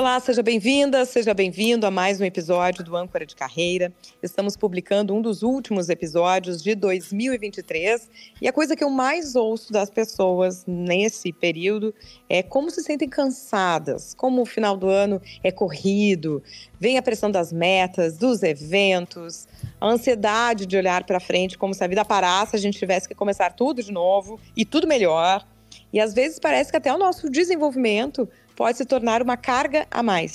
Olá, seja bem-vinda, seja bem-vindo a mais um episódio do Âncora de Carreira. Estamos publicando um dos últimos episódios de 2023 e a coisa que eu mais ouço das pessoas nesse período é como se sentem cansadas, como o final do ano é corrido, vem a pressão das metas, dos eventos, a ansiedade de olhar para frente como se a vida parasse, a gente tivesse que começar tudo de novo e tudo melhor. E às vezes parece que até o nosso desenvolvimento pode se tornar uma carga a mais.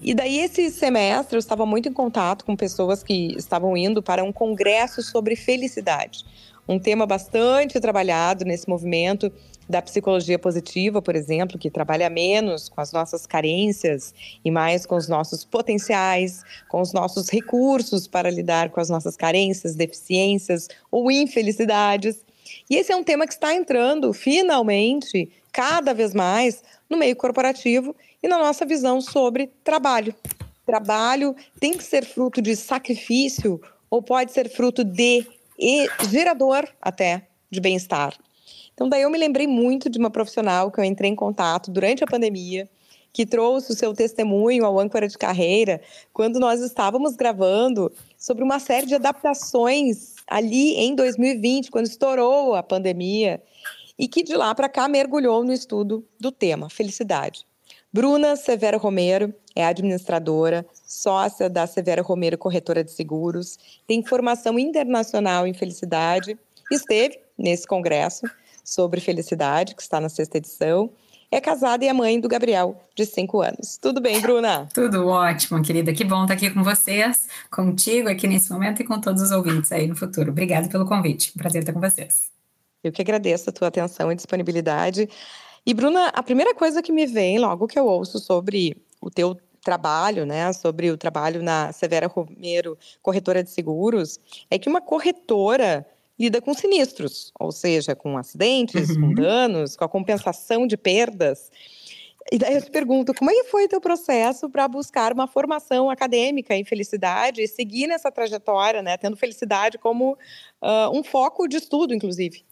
E daí, esse semestre, eu estava muito em contato com pessoas que estavam indo para um congresso sobre felicidade. Um tema bastante trabalhado nesse movimento da psicologia positiva, por exemplo, que trabalha menos com as nossas carências e mais com os nossos potenciais, com os nossos recursos para lidar com as nossas carências, deficiências ou infelicidades. E esse é um tema que está entrando, finalmente, cada vez mais no meio corporativo e na nossa visão sobre trabalho. Trabalho tem que ser fruto de sacrifício ou pode ser fruto de e gerador até de bem-estar. Então daí eu me lembrei muito de uma profissional que eu entrei em contato durante a pandemia, que trouxe o seu testemunho ao âncora de carreira, quando nós estávamos gravando sobre uma série de adaptações ali em 2020, quando estourou a pandemia, e que de lá para cá mergulhou no estudo do tema felicidade. Bruna Severo Romero é administradora, sócia da Severo Romero Corretora de Seguros, tem formação internacional em felicidade, esteve nesse congresso sobre felicidade, que está na sexta edição, é casada e é mãe do Gabriel, de cinco anos. Tudo bem, Bruna? Tudo ótimo, querida. Que bom estar aqui com vocês, contigo aqui nesse momento e com todos os ouvintes aí no futuro. Obrigada pelo convite. Prazer estar com vocês. Eu que agradeço a tua atenção e disponibilidade. E, Bruna, a primeira coisa que me vem logo que eu ouço sobre o teu trabalho, né, sobre o trabalho na Severa Romero, corretora de seguros, é que uma corretora lida com sinistros, ou seja, com acidentes, uhum. com danos, com a compensação de perdas. E daí eu te pergunto, como é que foi o teu processo para buscar uma formação acadêmica em felicidade e seguir nessa trajetória, né, tendo felicidade como uh, um foco de estudo, inclusive?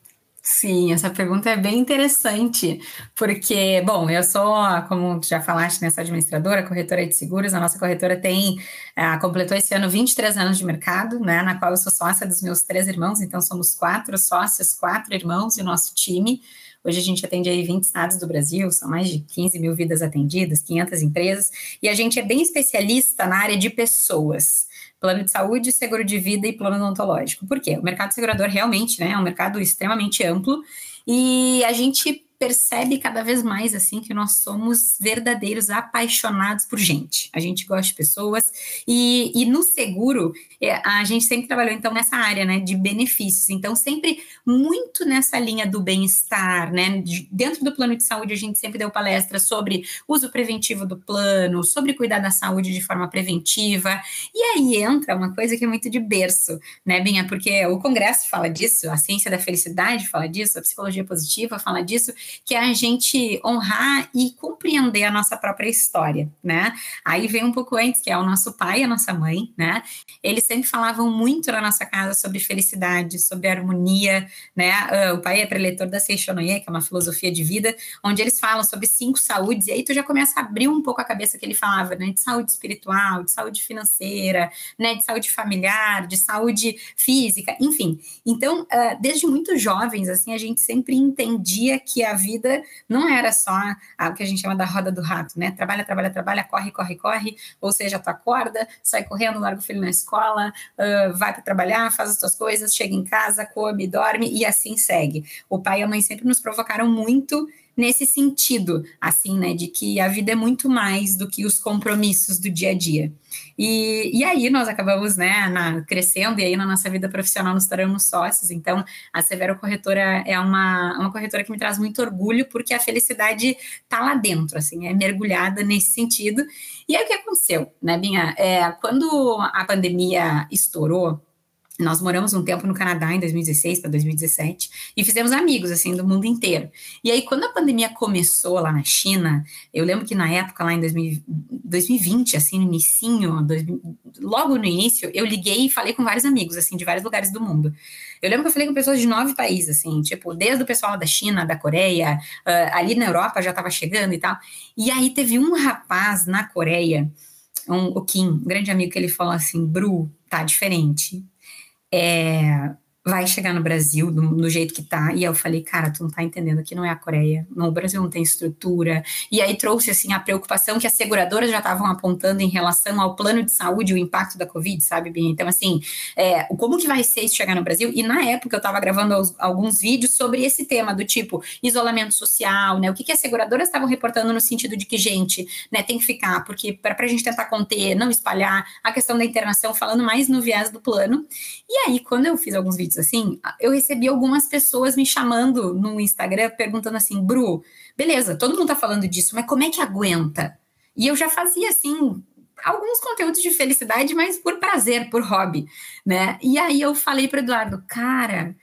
Sim, essa pergunta é bem interessante, porque, bom, eu sou, como já falaste, nessa administradora, corretora de seguros, a nossa corretora tem, uh, completou esse ano 23 anos de mercado, né, na qual eu sou sócia dos meus três irmãos, então somos quatro sócios, quatro irmãos e o nosso time, Hoje a gente atende aí 20 estados do Brasil, são mais de 15 mil vidas atendidas, 500 empresas, e a gente é bem especialista na área de pessoas plano de saúde, seguro de vida e plano odontológico. Por quê? O mercado segurador realmente né, é um mercado extremamente amplo e a gente percebe cada vez mais assim que nós somos verdadeiros apaixonados por gente. A gente gosta de pessoas e, e no seguro é, a gente sempre trabalhou então nessa área, né, de benefícios. Então sempre muito nessa linha do bem-estar, né? De, dentro do plano de saúde a gente sempre deu palestra sobre uso preventivo do plano, sobre cuidar da saúde de forma preventiva. E aí entra uma coisa que é muito de berço, né, Binha? Porque o congresso fala disso, a ciência da felicidade fala disso, a psicologia positiva fala disso que é a gente honrar e compreender a nossa própria história, né? Aí vem um pouco antes, que é o nosso pai e a nossa mãe, né? Eles sempre falavam muito na nossa casa sobre felicidade, sobre harmonia, né? Uh, o pai é preletor da Seixonoye, que é uma filosofia de vida, onde eles falam sobre cinco saúdes, e aí tu já começa a abrir um pouco a cabeça que ele falava, né? De saúde espiritual, de saúde financeira, né? De saúde familiar, de saúde física, enfim. Então, uh, desde muito jovens, assim, a gente sempre entendia que a vida não era só o que a gente chama da roda do rato, né? Trabalha, trabalha, trabalha, corre, corre, corre, ou seja, tu acorda, sai correndo, larga o filho na escola, uh, vai para trabalhar, faz as tuas coisas, chega em casa, come, dorme e assim segue. O pai e a mãe sempre nos provocaram muito nesse sentido, assim, né, de que a vida é muito mais do que os compromissos do dia a dia. E, e aí nós acabamos, né, na, crescendo e aí na nossa vida profissional nos tornamos sócios. Então, a Severo Corretora é uma, uma corretora que me traz muito orgulho porque a felicidade tá lá dentro, assim, é mergulhada nesse sentido. E aí o que aconteceu, né, Binha? É, quando a pandemia estourou, nós moramos um tempo no Canadá em 2016 para 2017 e fizemos amigos assim do mundo inteiro. E aí quando a pandemia começou lá na China, eu lembro que na época lá em 2020, assim no inicinho, logo no início, eu liguei e falei com vários amigos assim de vários lugares do mundo. Eu lembro que eu falei com pessoas de nove países assim, tipo desde o pessoal da China, da Coreia, uh, ali na Europa já estava chegando e tal. E aí teve um rapaz na Coreia, um, o Kim, um grande amigo que ele falou assim, Bru, tá diferente é, vai chegar no Brasil do, do, jeito que tá. E eu falei, cara, tu não tá entendendo, aqui não é a Coreia, no Brasil não tem estrutura. E aí trouxe, assim, a preocupação que as seguradoras já estavam apontando em relação ao plano de saúde, o impacto da Covid, sabe, Bia? Então, assim, é, como que vai ser isso chegar no Brasil? E na época eu tava gravando alguns vídeos sobre esse tema, do tipo isolamento social, né? O que, que as seguradoras estavam reportando no sentido de que, gente, né, tem que ficar, porque para a gente tentar conter, não espalhar, a questão da internação, falando mais no viés do plano. E aí, quando eu fiz alguns vídeos assim, eu recebi algumas pessoas me chamando no Instagram perguntando assim, Bru, beleza, todo mundo tá falando disso, mas como é que aguenta? E eu já fazia assim alguns conteúdos de felicidade, mas por prazer, por hobby, né? E aí eu falei para Eduardo, cara,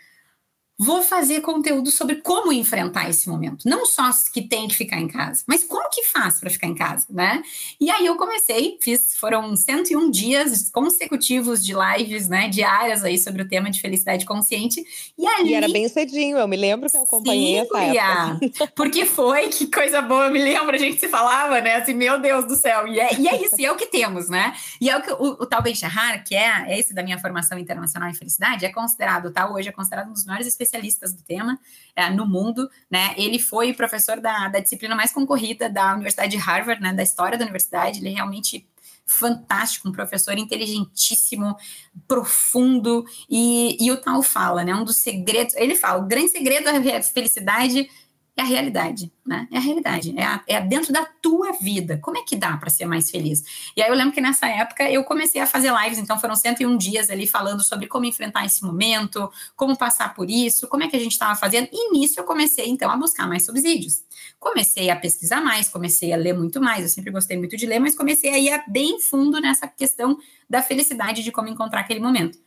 vou fazer conteúdo sobre como enfrentar esse momento. Não só que tem que ficar em casa, mas como que faz para ficar em casa, né? E aí eu comecei, fiz, foram 101 dias consecutivos de lives, né, diárias aí sobre o tema de felicidade consciente. E ali... E era bem cedinho, eu me lembro que eu acompanhei Sim, essa época. Porque foi, que coisa boa, eu me lembro, a gente se falava, né, assim, meu Deus do céu. E é, e é isso, e é o que temos, né? E é o que o, o tal Ben Shahar, que é, é esse da minha formação internacional em felicidade, é considerado, tá, hoje é considerado um dos maiores especialistas do tema é, no mundo, né? Ele foi professor da, da disciplina mais concorrida da Universidade de Harvard, né? Da história da universidade. Ele é realmente fantástico, um professor inteligentíssimo, profundo, e, e o tal fala, né? Um dos segredos, ele fala, o grande segredo da felicidade é a realidade, né? É a realidade, é, a, é dentro da tua vida. Como é que dá para ser mais feliz? E aí eu lembro que nessa época eu comecei a fazer lives, então foram 101 dias ali falando sobre como enfrentar esse momento, como passar por isso, como é que a gente estava fazendo. E nisso eu comecei então a buscar mais subsídios. Comecei a pesquisar mais, comecei a ler muito mais. Eu sempre gostei muito de ler, mas comecei a ir bem fundo nessa questão da felicidade de como encontrar aquele momento.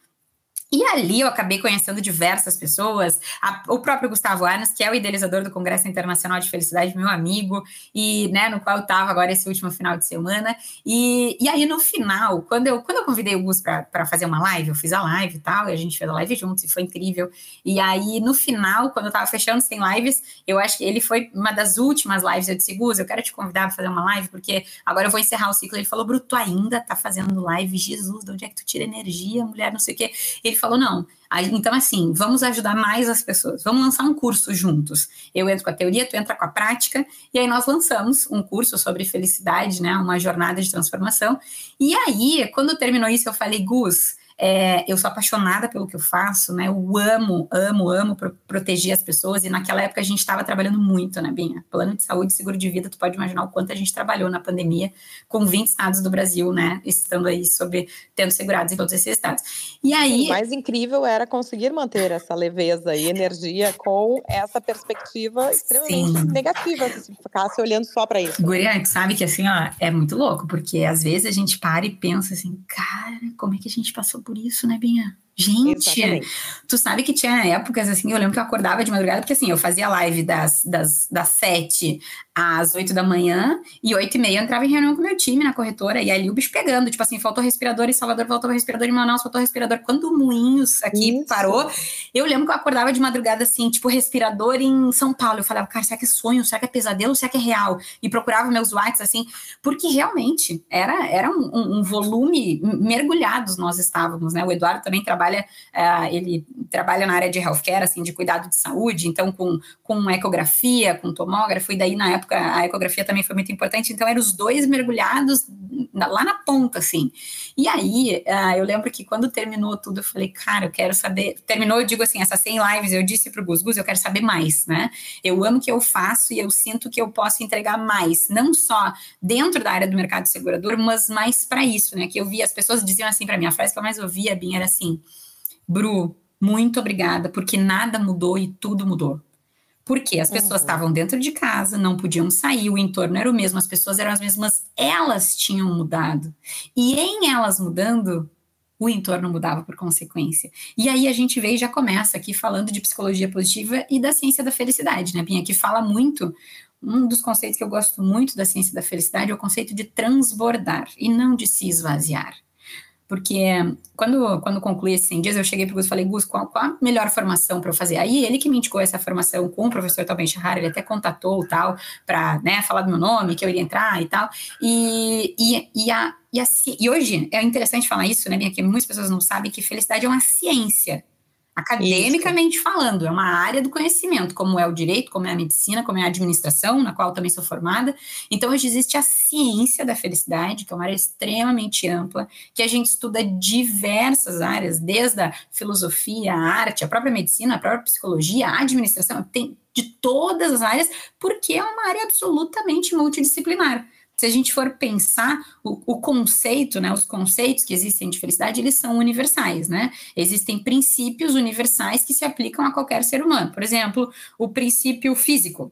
E ali eu acabei conhecendo diversas pessoas, a, o próprio Gustavo Arnes, que é o idealizador do Congresso Internacional de Felicidade, meu amigo, e né, no qual eu estava agora esse último final de semana. E, e aí no final, quando eu, quando eu convidei o Gus para fazer uma live, eu fiz a live e tal, e a gente fez a live juntos e foi incrível. E aí no final, quando eu estava fechando sem lives, eu acho que ele foi uma das últimas lives. Eu disse, Gus, eu quero te convidar para fazer uma live, porque agora eu vou encerrar o ciclo. Ele falou, Bruto, ainda tá fazendo live? Jesus, de onde é que tu tira energia, mulher, não sei o quê. Ele ele falou: não. Então, assim, vamos ajudar mais as pessoas, vamos lançar um curso juntos. Eu entro com a teoria, tu entra com a prática, e aí nós lançamos um curso sobre felicidade, né? Uma jornada de transformação. E aí, quando terminou isso, eu falei, Gus, é, eu sou apaixonada pelo que eu faço, né? Eu amo, amo, amo pro proteger as pessoas. E naquela época a gente estava trabalhando muito, né, Binha? Plano de saúde, seguro de vida, tu pode imaginar o quanto a gente trabalhou na pandemia com 20 estados do Brasil, né? Estando aí sobre tendo segurados em todos esses estados. E aí. O mais incrível era conseguir manter essa leveza e energia com essa perspectiva extremamente Sim. negativa, se ficasse olhando só para isso. Guria, sabe que assim, ó, é muito louco, porque às vezes a gente para e pensa assim, cara, como é que a gente passou por isso, né, Binha? Gente, Exatamente. tu sabe que tinha épocas assim, eu lembro que eu acordava de madrugada, porque assim, eu fazia live das, das, das sete às oito da manhã e oito e meia eu entrava em reunião com o meu time na corretora e ali o bicho pegando, tipo assim, faltou respirador em Salvador, faltou respirador em Manaus, faltou respirador. Quando o Moinhos aqui Isso. parou, eu lembro que eu acordava de madrugada assim, tipo, respirador em São Paulo. Eu falava, cara, será que é sonho? Será que é pesadelo? Será que é real? E procurava meus WhatsApp assim, porque realmente era, era um, um, um volume mergulhados nós estávamos, né? O Eduardo também trabalha, uh, ele trabalha na área de healthcare, assim, de cuidado de saúde, então com, com ecografia, com tomógrafo, e daí na época a ecografia também foi muito importante, então eram os dois mergulhados lá na ponta, assim. E aí, uh, eu lembro que quando terminou tudo, eu falei, cara, eu quero saber. Terminou, eu digo assim, essas 100 lives, eu disse pro Gus, Gus, eu quero saber mais, né? Eu amo o que eu faço e eu sinto que eu posso entregar mais, não só dentro da área do mercado segurador, mas mais para isso, né? Que eu vi, as pessoas diziam assim para mim, a frase que eu mais ouvia, Bim, era assim, Bru, muito obrigada, porque nada mudou e tudo mudou. Porque as pessoas uhum. estavam dentro de casa, não podiam sair, o entorno era o mesmo, as pessoas eram as mesmas, elas tinham mudado. E em elas mudando, o entorno mudava por consequência. E aí a gente veio e já começa aqui falando de psicologia positiva e da ciência da felicidade, né, Pinha? Que fala muito. Um dos conceitos que eu gosto muito da ciência da felicidade é o conceito de transbordar e não de se esvaziar. Porque quando, quando concluí esses 100 dias, eu cheguei para o Gus e falei, Gus, qual, qual, a melhor formação para eu fazer? Aí ele que me indicou essa formação com o professor Talben Shahar, ele até contatou tal, para né, falar do meu nome, que eu iria entrar e tal. E, e, e, a, e, a, e hoje é interessante falar isso, né, que muitas pessoas não sabem que felicidade é uma ciência academicamente Isso. falando, é uma área do conhecimento, como é o direito, como é a medicina, como é a administração, na qual também sou formada. Então, hoje existe a ciência da felicidade, que é uma área extremamente ampla, que a gente estuda diversas áreas, desde a filosofia, a arte, a própria medicina, a própria psicologia, a administração, tem de todas as áreas, porque é uma área absolutamente multidisciplinar se a gente for pensar o, o, conceito, né, os conceitos que existem de felicidade, eles são universais, né? Existem princípios universais que se aplicam a qualquer ser humano. Por exemplo, o princípio físico.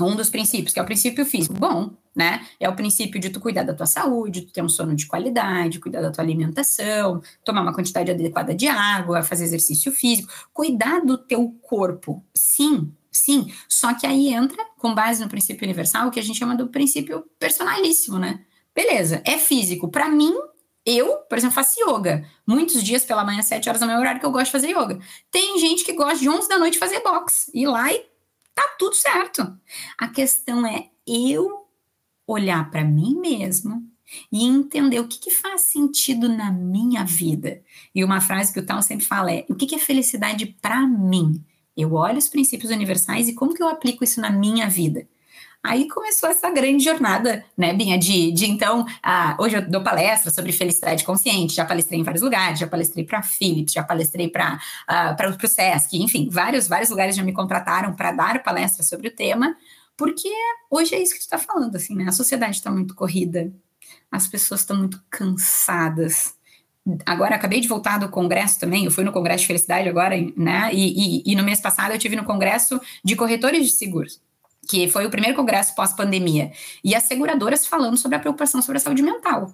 Um dos princípios, que é o princípio físico. Bom, né? É o princípio de tu cuidar da tua saúde, tu ter um sono de qualidade, cuidar da tua alimentação, tomar uma quantidade adequada de água, fazer exercício físico, cuidar do teu corpo. Sim, Sim, só que aí entra, com base no princípio universal, o que a gente chama do princípio personalíssimo, né? Beleza, é físico. Para mim, eu, por exemplo, faço yoga. Muitos dias pela manhã, 7 horas da manhã, é horário que eu gosto de fazer yoga. Tem gente que gosta de 11 da noite fazer boxe. Ir lá e tá tudo certo. A questão é eu olhar para mim mesma e entender o que, que, faz sentido na minha vida. E uma frase que o Tal sempre fala é: o que, que é felicidade para mim? Eu olho os princípios universais e como que eu aplico isso na minha vida. Aí começou essa grande jornada, né, Binha, de, de então, ah, hoje eu dou palestra sobre felicidade consciente, já palestrei em vários lugares, já palestrei para Philips, já palestrei para ah, o SESC, enfim, vários, vários lugares já me contrataram para dar palestra sobre o tema, porque hoje é isso que tu está falando, assim, né, a sociedade está muito corrida, as pessoas estão muito cansadas, agora acabei de voltar do congresso também, eu fui no congresso de felicidade agora, né? E, e, e no mês passado eu tive no congresso de corretores de seguros, que foi o primeiro congresso pós-pandemia, e as seguradoras falando sobre a preocupação sobre a saúde mental.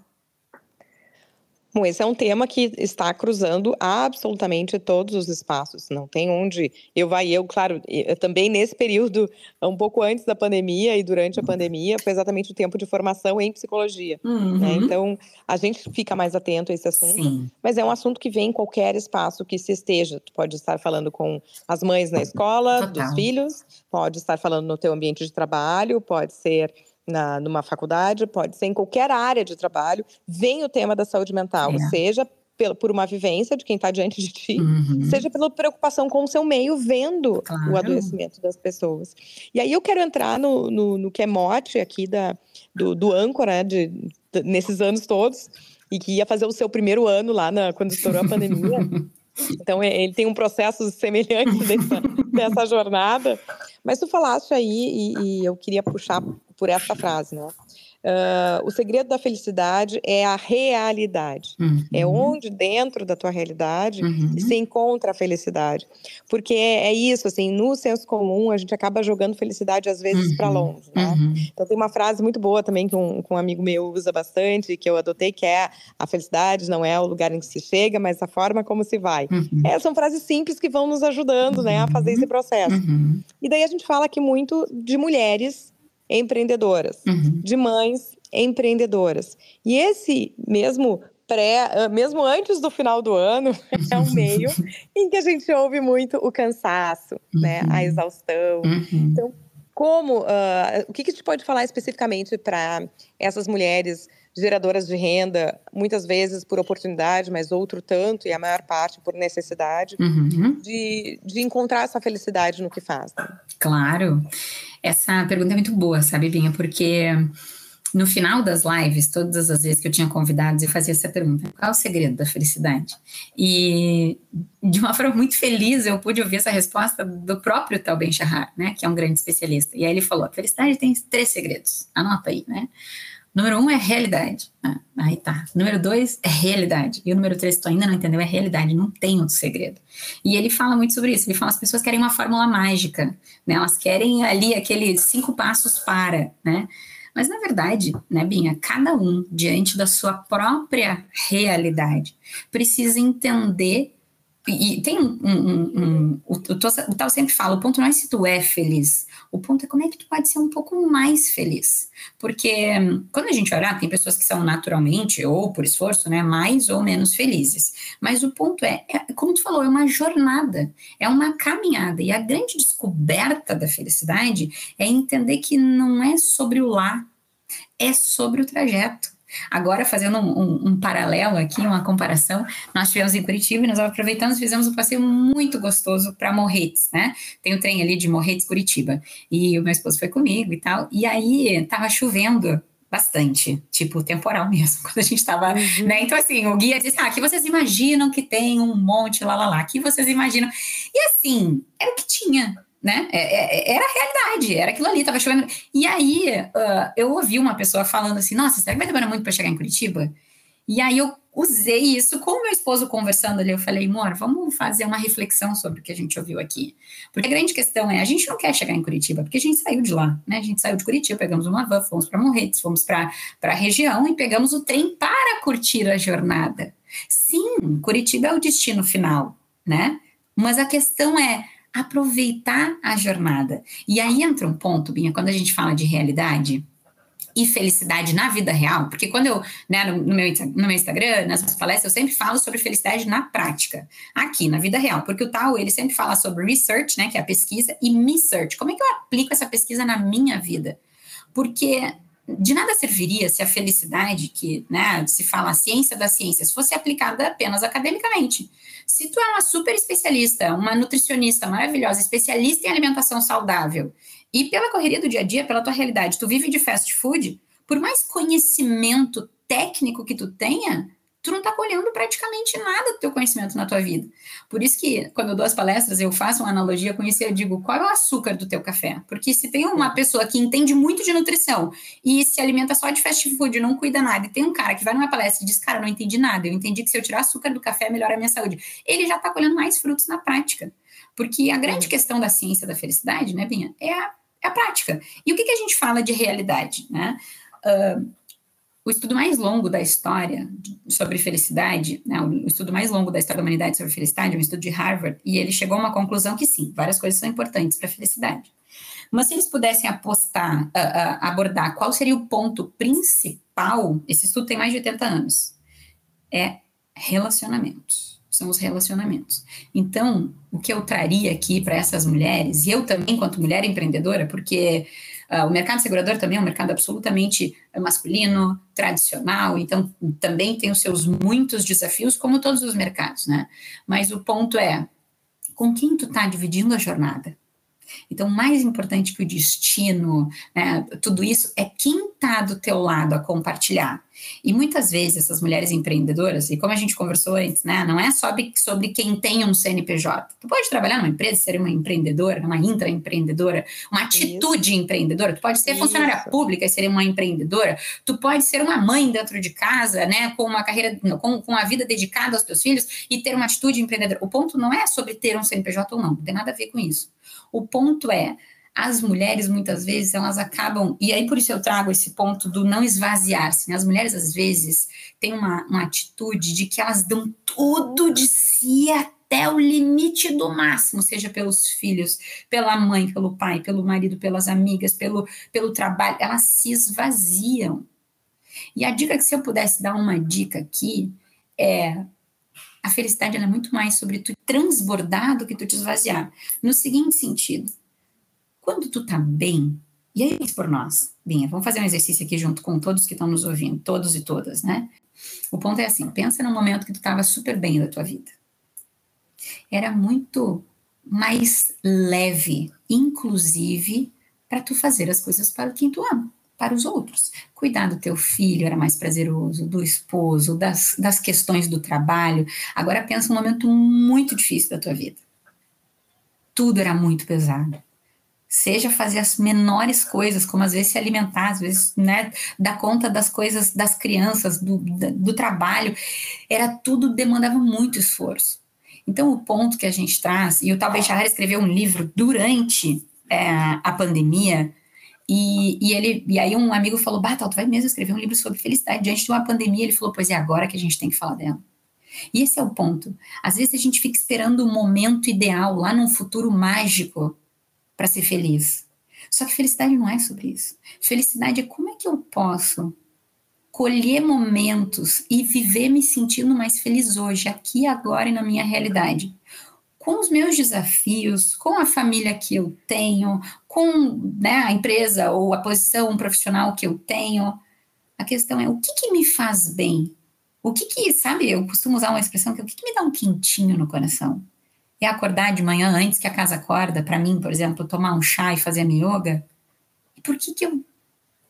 Bom, esse é um tema que está cruzando absolutamente todos os espaços. Não tem onde eu vai eu, claro, eu, também nesse período, um pouco antes da pandemia e durante a pandemia, foi exatamente o tempo de formação em psicologia. Né? Uhum. Né? Então, a gente fica mais atento a esse assunto. Sim. Mas é um assunto que vem em qualquer espaço que se esteja. Tu pode estar falando com as mães na escola, Total. dos filhos, pode estar falando no teu ambiente de trabalho, pode ser na, numa faculdade, pode ser em qualquer área de trabalho, vem o tema da saúde mental, é. seja por uma vivência de quem está diante de ti, uhum. seja pela preocupação com o seu meio, vendo claro. o adoecimento das pessoas. E aí eu quero entrar no, no, no que é mote aqui da, do, do âncora, de, de, nesses anos todos, e que ia fazer o seu primeiro ano lá na, quando estourou a pandemia. Então, ele tem um processo semelhante dessa, dessa jornada. Mas tu falaste aí, e, e eu queria puxar por essa frase, né? Uh, o segredo da felicidade é a realidade. É uhum. É onde dentro da tua realidade uhum. se encontra a felicidade. Porque é, é, isso, assim, no senso comum a gente acaba jogando felicidade às vezes uhum. para longe, né? Uhum. Então tem uma frase muito boa também que um, que um, amigo meu usa bastante, que eu adotei, que é a felicidade não é o lugar em que se chega, mas a forma como se vai. Uhum. É, são frases simples que vão nos ajudando, né, a fazer esse processo. Uhum. E daí a gente fala aqui muito de mulheres empreendedoras, uhum. de mães empreendedoras. E esse mesmo pré, ah, mesmo antes do final do ano, é um meio em que a gente ouve muito o cansaço, uhum. né, a uhum. exaustão. Uhum. Então, como, uh, o que, que a gente pode falar especificamente para essas mulheres geradoras de renda, muitas vezes por oportunidade, mas outro tanto, e a maior parte por necessidade, uhum. de, de encontrar essa felicidade no que faz. Né? Claro. Essa pergunta é muito boa, sabe, Binha? Porque no final das lives, todas as vezes que eu tinha convidados, eu fazia essa pergunta: qual é o segredo da felicidade? E de uma forma muito feliz eu pude ouvir essa resposta do próprio Tal Ben Shahar, né, que é um grande especialista. E aí ele falou: a felicidade tem três segredos. Anota aí, né? Número um é realidade. Ah, aí tá. Número dois é realidade. E o número três, tu ainda não entendeu, é realidade. Não tem outro segredo. E ele fala muito sobre isso. Ele fala as pessoas querem uma fórmula mágica, né? Elas querem ali aqueles cinco passos para, né? Mas, na verdade, né, Binha, cada um, diante da sua própria realidade, precisa entender. E, tem um. um, um, um o, o, Tal sempre fala: o ponto não é se tu é feliz, o ponto é como é que tu pode ser um pouco mais feliz. Porque quando a gente olhar, tem pessoas que são naturalmente, ou por esforço, né, mais ou menos felizes. Mas o ponto é, é, como tu falou, é uma jornada, é uma caminhada. E a grande descoberta da felicidade é entender que não é sobre o lá, é sobre o trajeto. Agora, fazendo um, um, um, paralelo aqui, uma comparação, nós estivemos em Curitiba e nós aproveitamos e fizemos um passeio muito gostoso para Morretes, né? Tem o um trem ali de Morretes, Curitiba. E o meu esposo foi comigo e tal. E aí, tava chovendo bastante, tipo temporal mesmo, quando a gente estava, uhum. né? Então assim, o guia disse: "Ah, aqui vocês imaginam que tem um monte lá lá lá, aqui vocês imaginam". E assim, era o que tinha, né? É, é, era a realidade, era aquilo ali, tava chovendo. E aí uh, eu ouvi uma pessoa falando assim: nossa, será que vai demorar muito para chegar em Curitiba? E aí eu usei isso com meu esposo conversando ali. Eu falei, amor, vamos fazer uma reflexão sobre o que a gente ouviu aqui. Porque a grande questão é: a gente não quer chegar em Curitiba, porque a gente saiu de lá, né? A gente saiu de Curitiba, pegamos uma van, fomos para Morretes, fomos para a região e pegamos o trem para curtir a jornada. Sim, Curitiba é o destino final, né? Mas a questão é aproveitar a jornada. E aí entra um ponto, Binha, quando a gente fala de realidade e felicidade na vida real, porque quando eu, né, no, meu, no meu Instagram, nas minhas palestras, eu sempre falo sobre felicidade na prática, aqui, na vida real, porque o tal, ele sempre fala sobre research, né, que é a pesquisa, e me search, como é que eu aplico essa pesquisa na minha vida? Porque de nada serviria se a felicidade, que né, se fala a ciência das ciências, fosse aplicada apenas academicamente. Se tu é uma super especialista, uma nutricionista maravilhosa, especialista em alimentação saudável, e pela correria do dia a dia, pela tua realidade, tu vive de fast food, por mais conhecimento técnico que tu tenha, tu não está colhendo praticamente nada do teu conhecimento na tua vida. Por isso que, quando eu dou as palestras, eu faço uma analogia com isso e eu digo, qual é o açúcar do teu café? Porque se tem uma pessoa que entende muito de nutrição e se alimenta só de fast food, não cuida nada, e tem um cara que vai numa palestra e diz, cara, não entendi nada, eu entendi que se eu tirar açúcar do café, melhora a minha saúde. Ele já está colhendo mais frutos na prática. Porque a grande questão da ciência da felicidade, né, Binha, é a, é a prática. E o que, que a gente fala de realidade, né? Uh, o estudo mais longo da história sobre felicidade, né, o estudo mais longo da história da humanidade sobre felicidade, é um estudo de Harvard, e ele chegou a uma conclusão que sim, várias coisas são importantes para a felicidade. Mas se eles pudessem apostar, abordar qual seria o ponto principal, esse estudo tem mais de 80 anos, é relacionamentos. São os relacionamentos. Então, o que eu traria aqui para essas mulheres, e eu também, enquanto mulher empreendedora, porque o mercado segurador também é um mercado absolutamente masculino, tradicional, então também tem os seus muitos desafios, como todos os mercados, né? Mas o ponto é, com quem tu está dividindo a jornada? Então, mais importante que o destino, né, tudo isso, é quem está do teu lado a compartilhar. E muitas vezes essas mulheres empreendedoras, e como a gente conversou antes, né, não é sobre, sobre quem tem um CNPJ. Tu pode trabalhar numa empresa, ser uma empreendedora, uma intraempreendedora, uma atitude Isso. empreendedora. Tu pode ser Isso. funcionária pública e ser uma empreendedora. Tu pode ser uma mãe dentro de casa, né, com uma carreira, com, com a vida dedicada aos teus filhos e ter uma atitude empreendedora. O ponto não é sobre ter um CNPJ ou não, não tem nada a ver com isso. O ponto é, as mulheres muitas vezes elas acabam e aí por isso eu trago esse ponto do não esvaziar-se. Né? As mulheres às vezes têm uma, uma atitude de que elas dão tudo de si até o limite do máximo, seja pelos filhos, pela mãe, pelo pai, pelo marido, pelas amigas, pelo, pelo trabalho, elas se esvaziam. E a dica que se eu pudesse dar uma dica aqui é a felicidade é muito mais sobre tu transbordar do que tu te esvaziar. No seguinte sentido, quando tu tá bem, e aí por nós, Binha, vamos fazer um exercício aqui junto com todos que estão nos ouvindo, todos e todas, né? O ponto é assim, pensa num momento que tu estava super bem da tua vida. Era muito mais leve, inclusive, para tu fazer as coisas para quem tu ama para os outros. Cuidar do teu filho era mais prazeroso, do esposo, das, das questões do trabalho. Agora pensa um momento muito difícil da tua vida. Tudo era muito pesado. Seja fazer as menores coisas, como às vezes se alimentar, às vezes né, dar conta das coisas das crianças, do, do trabalho, era tudo demandava muito esforço. Então, o ponto que a gente traz, e o Tal Bechara escreveu um livro durante é, a pandemia, E, e, ele, e aí um amigo falou, Batal, tu vai mesmo escrever um livro sobre felicidade diante de uma pandemia? Ele falou, pois é agora que a gente tem que falar dela. E esse é o ponto. Às vezes a gente fica esperando o momento ideal, lá num futuro mágico, para ser feliz. Só que felicidade não é sobre isso. Felicidade é como é que eu posso colher momentos e viver me sentindo mais feliz hoje, aqui, agora e na minha realidade. Com os meus desafios, com a família que eu tenho, com né, a empresa ou a posição profissional que eu tenho. A questão é o que, que me faz bem? O que que, sabe, eu costumo usar uma expressão que o que, que me dá um quentinho no coração? É acordar de manhã antes que a casa acorda, para mim, por exemplo, tomar um chá e fazer minha yoga? Por que que eu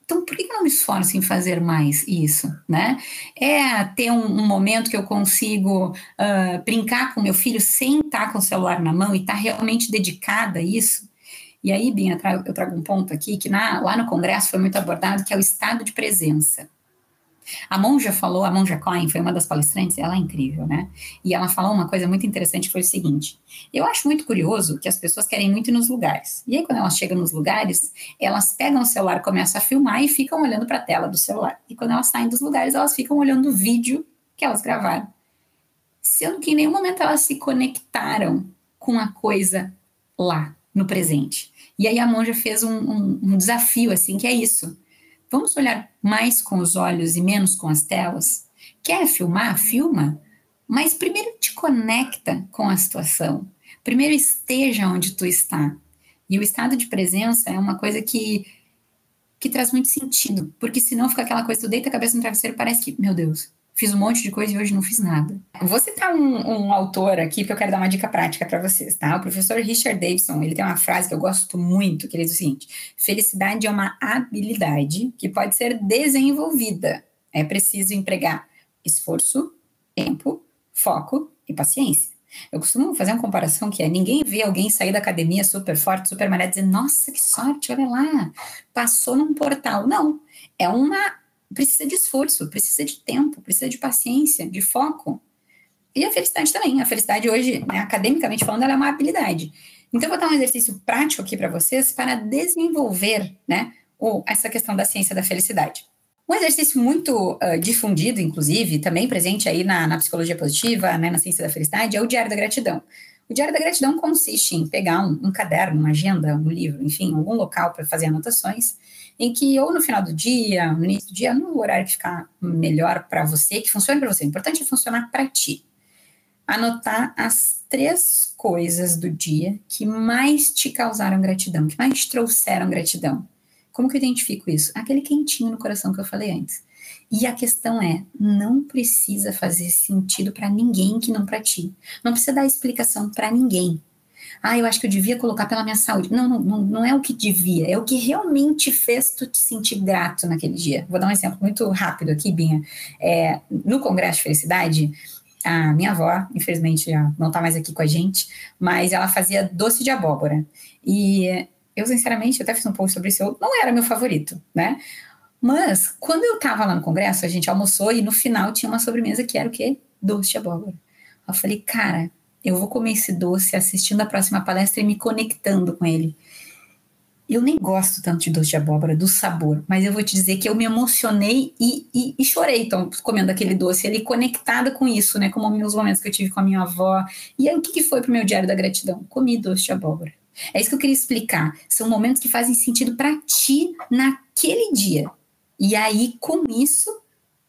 então, por que eu não me esforço em fazer mais isso, né? É ter um, um momento que eu consigo uh, brincar com meu filho sem estar com o celular na mão e estar realmente dedicada a isso. E aí, Binha, eu trago um ponto aqui que na, lá no Congresso foi muito abordado, que é o estado de presença. A Monja falou, a Monja Klein foi uma das palestrantes, ela é incrível, né? E ela falou uma coisa muito interessante, foi o seguinte: eu acho muito curioso que as pessoas querem muito ir nos lugares. E aí, quando elas chegam nos lugares, elas pegam o celular, começam a filmar e ficam olhando para a tela do celular. E quando elas saem dos lugares, elas ficam olhando o vídeo que elas gravaram. Sendo que em nenhum momento elas se conectaram com a coisa lá, no presente. E aí a Monja fez um, um, um desafio, assim, que é isso Vamos olhar mais com os olhos e menos com as telas? Quer filmar? Filma. Mas primeiro te conecta com a situação. Primeiro esteja onde tu está. E o estado de presença é uma coisa que que traz muito sentido, porque senão fica aquela coisa, tu deita a cabeça no travesseiro, parece que, meu Deus, fiz um monte de coisa e hoje não fiz nada. Vou citar um, um autor aqui, porque eu quero dar uma dica prática para vocês, tá? O professor Richard Davidson, ele tem uma frase que eu gosto muito, que ele diz o seguinte, felicidade é uma habilidade que pode ser desenvolvida. É preciso empregar esforço, tempo, foco e paciência. Eu costumo fazer uma comparação que é ninguém vê alguém sair da academia super forte, super e dizer, nossa, que sorte, olha lá, passou num portal. Não, é uma precisa de esforço, precisa de tempo, precisa de paciência, de foco. E a felicidade também. A felicidade hoje, né, academicamente falando, ela é uma habilidade. Então, eu vou dar um exercício prático aqui para vocês para desenvolver né, o, essa questão da ciência da felicidade. Um exercício muito uh, difundido, inclusive, também presente aí na, na psicologia positiva, né, na ciência da felicidade, é o diário da gratidão. O diário da gratidão consiste em pegar um, um caderno, uma agenda, um livro, enfim, algum local para fazer anotações em que ou no final do dia, no início do dia, no horário que ficar melhor para você, que funcione para você. O importante é funcionar para ti. Anotar as três coisas do dia que mais te causaram gratidão, que mais te trouxeram gratidão. Como que eu identifico isso? Aquele quentinho no coração que eu falei antes. E a questão é, não precisa fazer sentido para ninguém que não para ti. Não precisa dar explicação para ninguém ah, eu acho que eu devia colocar pela minha saúde. Não, não, não é o que devia, é o que realmente fez tu te sentir grato naquele dia. Vou dar um exemplo muito rápido aqui, Binha. É, no Congresso de Felicidade, a minha avó, infelizmente, já não está mais aqui com a gente, mas ela fazia doce de abóbora. E eu, sinceramente, até fiz um post sobre isso, eu, não era meu favorito, né? Mas, quando eu estava lá no congresso, a gente almoçou e no final tinha uma sobremesa que era o quê? Doce de abóbora. Eu falei, cara, eu vou comer esse doce assistindo a próxima palestra e me conectando com ele. Eu nem gosto tanto de doce de abóbora, do sabor, mas eu vou te dizer que eu me emocionei e, e, e chorei então, comendo aquele doce ali, conectada com isso, né? Como meus momentos que eu tive com a minha avó. E aí, o que, que foi pro meu diário da gratidão? Comi doce de abóbora. É isso que eu queria explicar. São momentos que fazem sentido para ti naquele dia. E aí, com isso,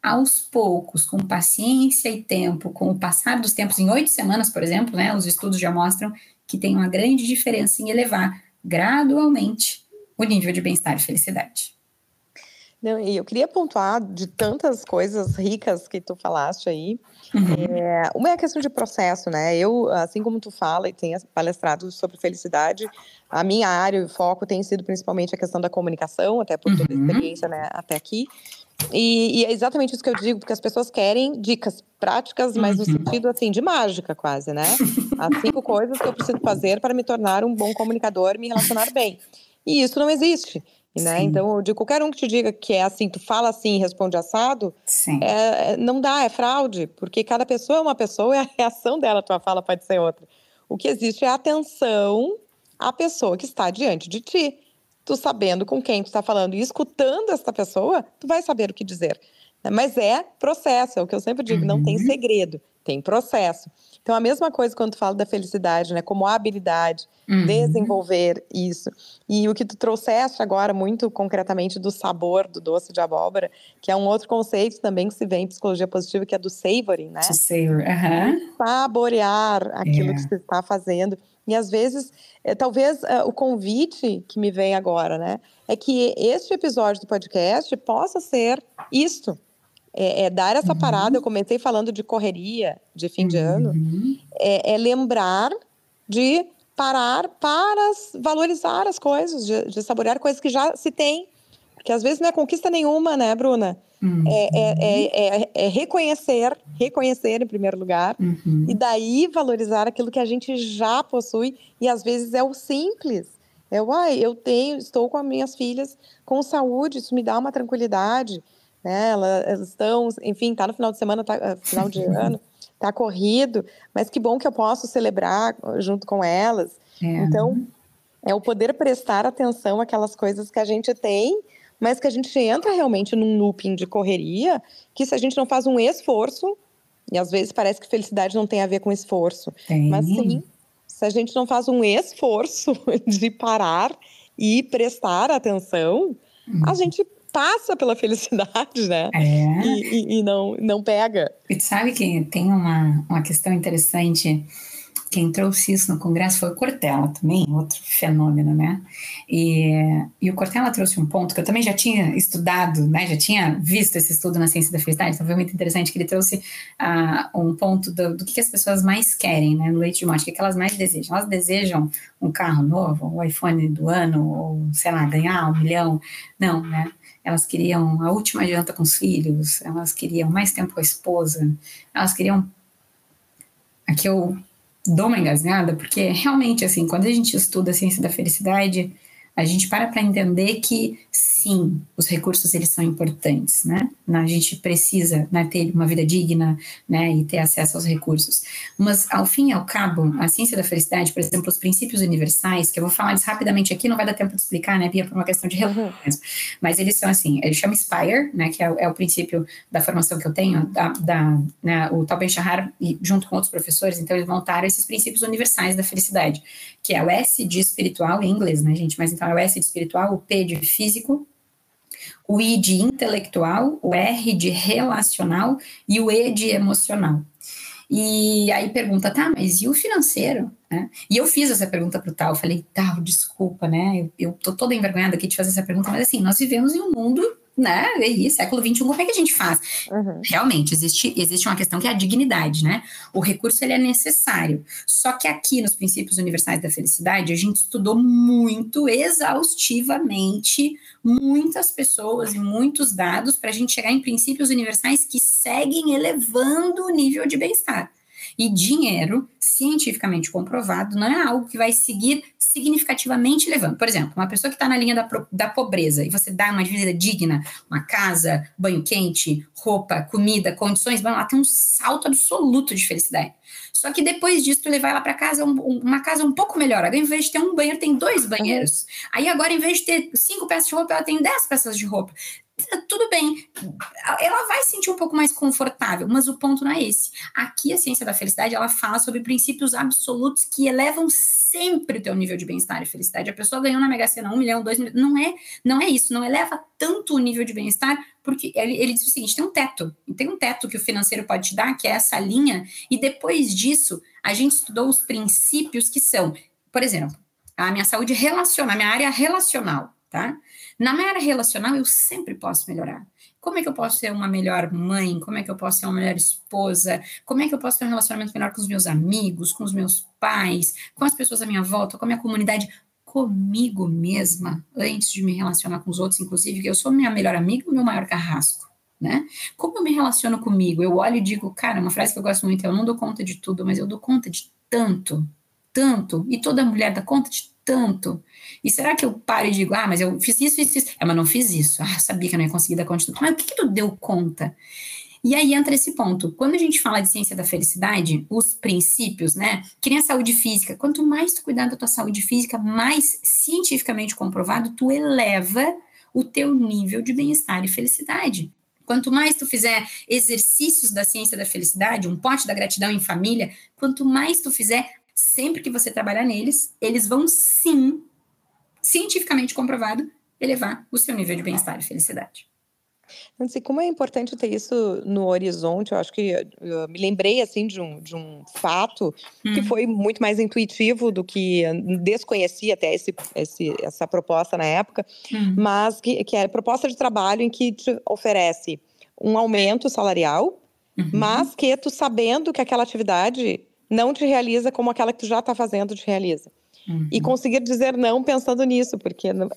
aos poucos, com paciência e tempo, com o passar dos tempos, em oito semanas, por exemplo, né, os estudos já mostram que tem uma grande diferença em elevar gradualmente o nível de bem-estar e felicidade. Não, e eu queria pontuar de tantas coisas ricas que tu falaste aí. Uhum. É, uma é a questão de processo, né? Eu, assim como tu fala e tem palestrado sobre felicidade, a minha área e foco tem sido principalmente a questão da comunicação, até por toda a uhum. experiência né, até aqui. E, e, é exatamente isso que eu digo, porque as pessoas querem dicas práticas, mas no uhum. sentido assim de mágica quase, né? As cinco coisas que eu preciso fazer para me tornar um bom comunicador e me relacionar bem. E isso não existe. Né? Então, de qualquer um que te diga que é assim, tu fala assim e responde assado, é, é, não dá, é fraude, porque cada pessoa é uma pessoa e a reação dela, tua fala pode ser outra. O que existe é atenção à pessoa que está diante de ti. tu sabendo com quem tu está falando e escutando essa pessoa, tu vai saber o que dizer. Mas é processo, é o que eu sempre digo, uhum. não tem uhum. segredo, tem processo. Então, a mesma coisa quando tu fala da felicidade, né? Como habilidade, uhum. desenvolver isso. E o que tu trouxeste agora, muito concretamente, do sabor do doce de abóbora, que é um outro conceito também que se vê em psicologia positiva, que é do savoring, né? To savor, uhum. Saborear aquilo yeah. que você está fazendo. E às vezes, é, talvez uh, o convite que me vem agora, né? É que este episódio do podcast possa ser isto é, é dar essa uhum. parada. Eu comecei falando de correria de fim de ano, uhum. é, é, lembrar de parar para valorizar as coisas, de, de, saborear coisas que já se tem. Porque às vezes não é conquista nenhuma, né, Bruna? Uhum. É, é, reconhecer, reconhecer em primeiro lugar, uhum. e daí valorizar aquilo que a gente já possui, e às vezes é o simples. É, uai, eu tenho, estou com as minhas filhas com saúde, isso me dá uma tranquilidade né? Elas estão, enfim, tá no final de semana, tá, eh, final de ano, tá corrido, mas que bom que eu posso celebrar junto com elas. É. Então, é o poder prestar atenção àquelas coisas que a gente tem, mas que a gente entra realmente num looping de correria, que se a gente não faz um esforço, e às vezes parece que felicidade não tem a ver com esforço, tem. mas sim, se a gente não faz um esforço de parar e prestar atenção, uhum. a gente passa pela felicidade, né? É. E, e, e, não, não pega. E sabe que tem uma, uma questão interessante. Quem trouxe isso no Congresso foi o Cortella também, outro fenômeno, né? E, e o Cortella trouxe um ponto que eu também já tinha estudado, né? Já tinha visto esse estudo na ciência da felicidade, então foi muito interessante que ele trouxe uh, um ponto do, do que, as pessoas mais querem, né? No leite de morte, o que, que elas mais desejam. Elas desejam um carro novo, o iPhone do ano, ou, sei lá, ganhar um milhão. Não, né? elas queriam a última janta com os filhos, elas queriam mais tempo com a esposa, elas queriam. Aqui eu dou uma engasgada, porque realmente, assim, quando a gente estuda a ciência da felicidade, a gente para para entender que sim, os recursos eles são importantes, né? A gente precisa né, ter uma vida digna, né, e ter acesso aos recursos. Mas ao fim e ao cabo, a ciência da felicidade, por exemplo, os princípios universais, que eu vou falar eles rapidamente aqui, não vai dar tempo de explicar, né, Bia, por uma questão de uhum. Mas eles são assim, ele chama Spire, né, que é, é, o princípio da formação que eu tenho, da, da né, o Tal Ben Shahar, e junto com outros professores, então eles montaram esses princípios universais da felicidade, que é o S de espiritual em inglês, né, gente? Mas então é o S de espiritual, o P de físico, o I de intelectual, o R de relacional e o E de emocional. E aí pergunta, tá, mas e o financeiro? Né? E eu fiz essa pergunta para o Tal, falei, Tal, desculpa, né? Eu, eu tô toda envergonhada aqui de fazer essa pergunta, mas assim, nós vivemos em um mundo né? E século XXI, como é que a gente faz? Uhum. Realmente, existe, existe uma questão que é a dignidade, né? O recurso, ele é necessário. Só que aqui, nos princípios universais da felicidade, a gente estudou muito, exaustivamente, muitas pessoas e muitos dados para a gente chegar em princípios universais que seguem elevando o nível de bem-estar. E dinheiro, cientificamente comprovado, não é algo que vai seguir significativamente levando. Por exemplo, uma pessoa que está na linha da, da pobreza e você dá uma vida digna, uma casa, banho quente, roupa, comida, condições, ela tem um salto absoluto de felicidade. Só que depois disso, tu levar ela para casa, um, uma casa um pouco melhor. Agora, em vez de ter um banheiro, tem dois banheiros. Aí agora, em vez de ter cinco peças de roupa, ela tem dez peças de roupa tudo bem, ela vai se sentir um pouco mais confortável, mas o ponto não é esse. Aqui a ciência da felicidade, ela fala sobre princípios absolutos que elevam sempre o teu nível de bem-estar e felicidade. A pessoa ganhou na Mega Sena um milhão, dois milhões, não é, não é isso, não eleva tanto o nível de bem-estar, porque ele, ele diz o seguinte, tem um teto, tem um teto que o financeiro pode te dar, que é essa linha, e depois disso, a gente estudou os princípios que são, por exemplo, a minha saúde relacional, a minha área relacional, tá? Na minha área relacional, eu sempre posso melhorar. Como é que eu posso ser uma melhor mãe? Como é que eu posso ser uma melhor esposa? Como é que eu posso ter um relacionamento melhor com os meus amigos, com os meus pais, com as pessoas à minha volta, com a minha comunidade? Comigo mesma, antes de me relacionar com os outros, inclusive, que eu sou minha melhor amiga e meu maior carrasco. Né? Como eu me relaciono comigo? Eu olho e digo, cara, uma frase que eu gosto muito, eu não dou conta de tudo, mas eu dou conta de tanto, tanto, e toda mulher dá conta de tanto. E será que eu paro e digo, ah, mas eu fiz isso, isso, isso. É, mas não fiz isso. Ah, sabia que eu não ia conseguir dar conta de tudo. Mas o que, que tu deu conta? E aí entra esse ponto. Quando a gente fala de ciência da felicidade, os princípios, né? Que nem a saúde física. Quanto mais tu cuidar da tua saúde física, mais cientificamente comprovado, tu eleva o teu nível de bem-estar e felicidade. Quanto mais tu fizer exercícios da ciência da felicidade, um pote da gratidão em família, quanto mais tu fizer, sempre que você trabalhar neles, eles vão sim, cientificamente comprovado, elevar o seu nível de bem-estar e felicidade. Sei como é importante ter isso no horizonte. Eu acho que eu me lembrei assim de um, de um fato hum. que foi muito mais intuitivo do que desconhecia até esse, esse, essa proposta na época, hum. mas que, que é proposta de trabalho em que te oferece um aumento salarial, uhum. mas que tu sabendo que aquela atividade não te realiza como aquela que tu já está fazendo te realiza. Uhum. E conseguir dizer não pensando nisso, porque uh, uh,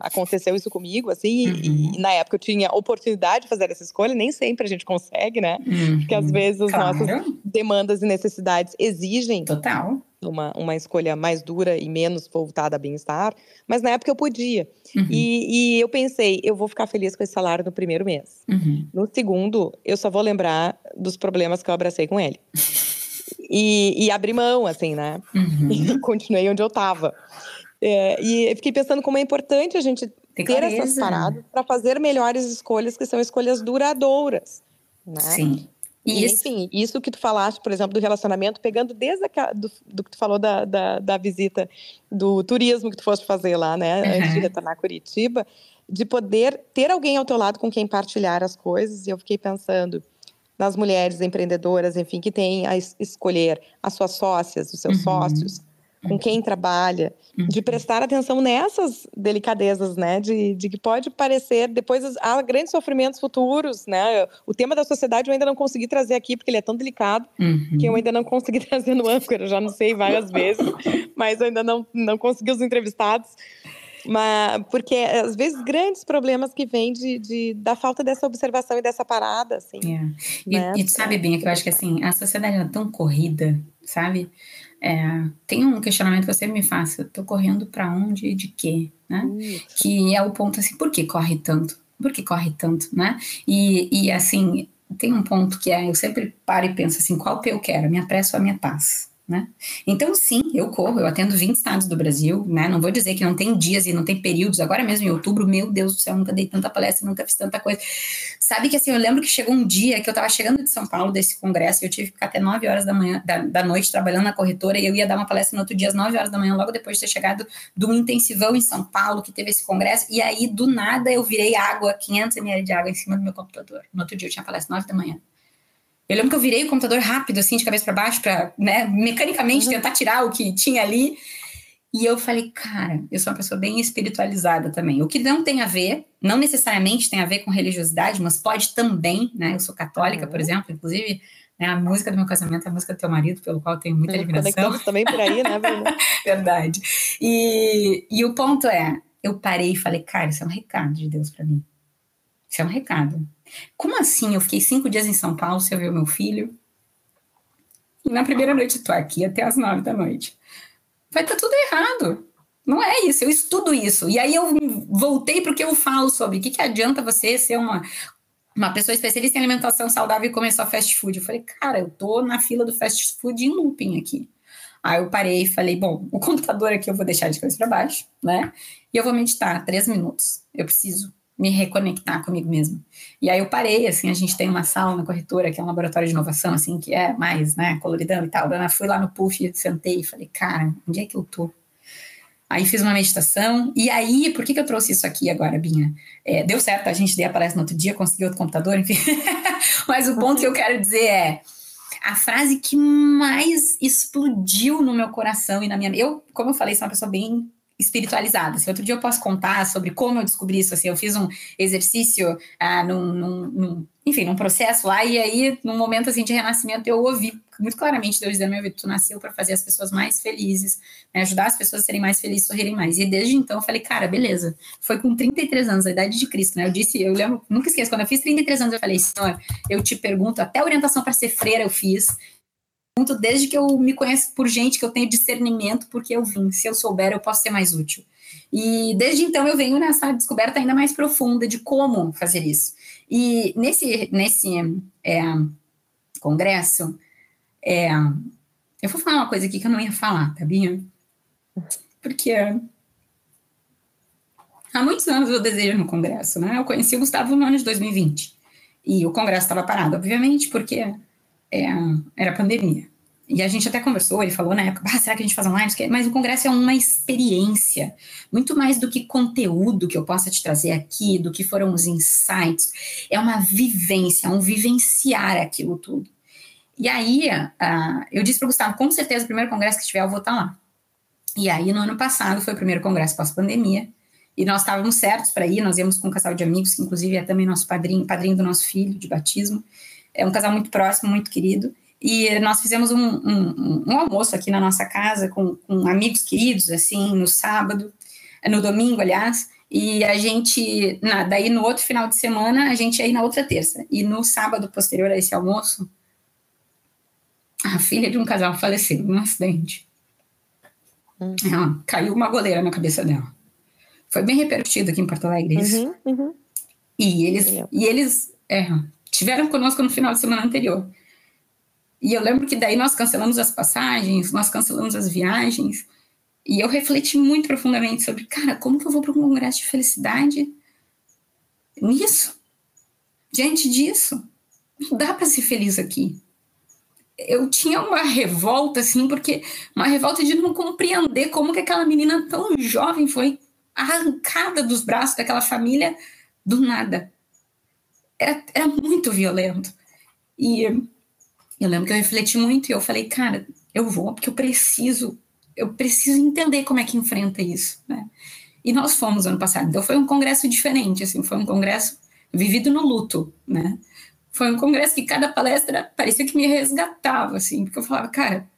aconteceu isso comigo, assim, uhum. e, e, na época eu tinha oportunidade de fazer essa escolha, nem sempre a gente consegue, né? Uhum. Porque às vezes as claro. nossas demandas e necessidades exigem Total. Uma, uma escolha mais dura e menos voltada a bem-estar, mas na época eu podia. Uhum. E, e, eu pensei, eu vou ficar feliz com esse salário no primeiro mês. Uhum. No segundo, eu só vou lembrar dos problemas que eu abracei com ele. e, e abri mão, assim, né? Uhum. E continuei onde eu estava. É, e fiquei pensando como é importante a gente Tem ter clareza. essas paradas para fazer melhores escolhas, que são escolhas duradouras. Né? Sim. E, isso. enfim, isso que tu falaste, por exemplo, do relacionamento, pegando desde a, do, do, que tu falou da, da, da, visita do turismo que tu foste fazer lá, né, uhum. antes de retornar a Curitiba, de poder ter alguém ao teu lado com quem partilhar as coisas. E eu fiquei pensando, nas mulheres empreendedoras, enfim, que têm a escolher as suas sócias, os seus uhum. sócios, com uhum. quem trabalha, uhum. de prestar atenção nessas delicadezas, né? De, de que pode parecer, depois há grandes sofrimentos futuros, né? O tema da sociedade eu ainda não consegui trazer aqui, porque ele é tão delicado, uhum. que eu ainda não consegui trazer no âncora, já não sei várias vezes, mas eu ainda não, não consegui os entrevistados. Mas, porque às vezes grandes problemas que vêm de, de, da falta dessa observação e dessa parada, assim. É. Né? E, e sabe bem, é que eu acho que assim, a sociedade é tão corrida, sabe? É, tem um questionamento que você me faz, eu tô correndo para onde e de quê, né? Isso. Que é o ponto assim, por que corre tanto? Por que corre tanto, né? E, e assim, tem um ponto que é, eu sempre paro e penso assim, qual que eu quero, a minha pressa ou a minha paz? Né? Então, sim, eu corro, eu atendo 20 estados do Brasil, né? Não vou dizer que não tem dias e não tem períodos. Agora mesmo em outubro, meu Deus do céu, nunca dei tanta palestra, nunca fiz tanta coisa. Sabe que assim, eu lembro que chegou um dia que eu estava chegando de São Paulo desse congresso e eu tive que ficar até 9 horas da manhã, da, da, noite, trabalhando na corretora, e eu ia dar uma palestra no outro dia às 9 horas da manhã, logo depois de ter chegado um intensivão em São Paulo, que teve esse congresso, e aí, do nada, eu virei água, 500 ml de água em cima do meu computador. No outro dia eu tinha palestra 9 da manhã. Eu lembro que eu virei o computador rápido, assim, de cabeça para baixo, para, né, mecanicamente uhum. tentar tirar o que tinha ali. E eu falei, cara, eu sou uma pessoa bem espiritualizada também. O que não tem a ver, não necessariamente tem a ver com religiosidade, mas pode também, né? Eu sou católica, uhum. por exemplo, inclusive, né, a música do meu casamento é a música do teu marido, pelo qual eu tenho muita admiração. Também por aí, né? Verdade. E, e o ponto é, eu parei e falei, cara, isso é um recado de Deus para mim. Isso é um recado. Como assim? Eu fiquei cinco dias em São Paulo sem ver o meu filho. E na primeira noite estou aqui até as nove da noite. Vai estar tá tudo errado. Não é isso, eu estudo isso. E aí eu voltei para o que eu falo sobre o que, que adianta você ser uma, uma pessoa especialista em alimentação saudável e começar fast food. Eu falei, cara, eu tô na fila do fast food em looping aqui. Aí eu parei e falei, bom, o computador aqui eu vou deixar de cabeça para baixo, né? E eu vou meditar três minutos. Eu preciso me reconectar comigo mesmo. E aí eu parei, assim, a gente tem uma sala na corretora, que é um laboratório de inovação, assim, que é mais, né, coloridão e tal. Eu fui lá no puff, sentei e falei, cara, onde é que eu tô? Aí fiz uma meditação, e aí, por que, que eu trouxe isso aqui agora, Binha? É, deu certo, a gente deu a palestra no outro dia, conseguiu outro computador, enfim. Mas o ponto que eu quero dizer é, a frase que mais explodiu no meu coração e na minha... Eu, como eu falei, sou uma pessoa bem espiritualizada. Assim, outro dia eu posso contar sobre como eu descobri isso. Assim, eu fiz um exercício ah, num, num, num, enfim, num processo lá, e aí, num momento assim de renascimento, eu ouvi muito claramente Deus dizendo: meu vida, tu nasceu para fazer as pessoas mais felizes, né, ajudar as pessoas a serem mais felizes, sorrirem mais. E desde então eu falei, cara, beleza. Foi com 33 anos, a idade de Cristo, né? Eu disse, eu lembro, nunca esqueço, quando eu fiz 33 anos, eu falei, Senhor, eu te pergunto, até orientação para ser freira eu fiz, desde que eu me conheço por gente que eu tenho discernimento, porque eu vim. Se eu souber, eu posso ser mais útil. E desde então eu venho nessa descoberta ainda mais profunda de como fazer isso. E nesse, nesse é, congresso, é, eu vou falar uma coisa aqui que eu não ia falar, tá? Porque há muitos anos eu desejo no congresso, né? Eu conheci o Gustavo no ano de 2020. E o congresso estava parado, obviamente, porque é, era pandemia. E a gente até conversou, ele falou na época, ah, será que a gente faz online? Mas o congresso é uma experiência, muito mais do que conteúdo que eu possa te trazer aqui, do que foram os insights. É uma vivência, um vivenciar aquilo tudo. E aí, uh, eu disse para o Gustavo, com certeza, o primeiro congresso que tiver, eu vou estar tá lá. E aí, no ano passado, foi o primeiro congresso pós-pandemia, e nós estávamos certos para ir, nós íamos com um casal de amigos, que inclusive é também nosso padrinho, padrinho do nosso filho de batismo. É um casal muito próximo, muito querido. E nós fizemos um, um, um almoço aqui na nossa casa com, com, amigos queridos, assim, no sábado, no domingo, aliás. E a gente, na, daí no outro final de semana, a gente ia ir na outra terça. E no sábado posterior a esse almoço, a filha de um casal faleceu num acidente. Uhum. Ela, caiu uma goleira na cabeça dela. Foi bem repercutido aqui em Porto Alegre isso. Uhum, uhum. E eles, e eles é, tiveram conosco no final de semana anterior. E eu lembro que daí nós cancelamos as passagens, nós cancelamos as viagens, e eu refleti muito profundamente sobre, cara, como que eu vou para um congresso de felicidade nisso? Diante disso, não dá para ser feliz aqui. Eu tinha uma revolta, assim, porque uma revolta de não compreender como que aquela menina tão jovem foi arrancada dos braços daquela família do nada. Era, era muito violento. E eu lembro que eu refleti muito e eu falei, cara, eu vou porque eu preciso, eu preciso entender como é que enfrenta isso, né? E nós fomos ano passado. Então foi um congresso diferente, assim, foi um congresso vivido no luto, né? Foi um congresso que cada palestra parecia que me resgatava, assim, porque eu falava, cara,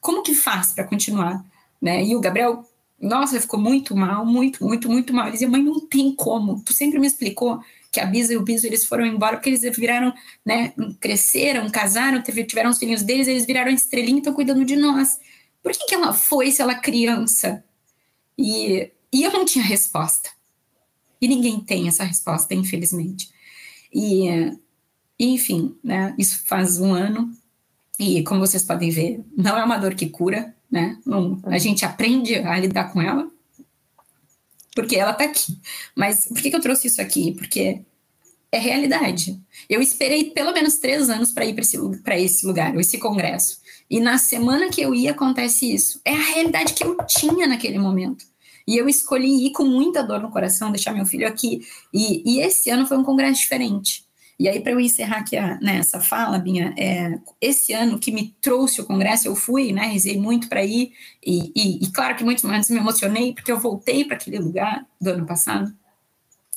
como que faz para continuar, né? E o Gabriel, nossa, ficou muito mal, muito, muito, muito mal. Ele dizia, mãe, não tem como. Tu sempre me explicou que a Bisa e o Biso eles foram embora porque eles viraram, né, cresceram, casaram, tiveram os filhos deles, eles viraram estrelinha e estão cuidando de nós. Por que, que ela foi se ela é criança? E, e eu não tinha resposta. E ninguém tem essa resposta, infelizmente. E, enfim, né, isso faz um ano. E como vocês podem ver, não é uma dor que cura, né? Não, a gente aprende a lidar com ela, porque ela tá aqui. Mas por que, que eu trouxe isso aqui? Porque é realidade. Eu esperei pelo menos três anos para ir para esse, esse lugar, esse congresso. E na semana que eu ia, acontece isso. É a realidade que eu tinha naquele momento. E eu escolhi ir com muita dor no coração, deixar meu filho aqui. E, e esse ano foi um congresso diferente. E aí, para eu encerrar aqui a, né, essa fala, Binha, é, esse ano que me trouxe o congresso, eu fui, né, rezei muito para ir, e, e, e, claro que muitos momentos me emocionei, porque eu voltei para aquele lugar do ano passado.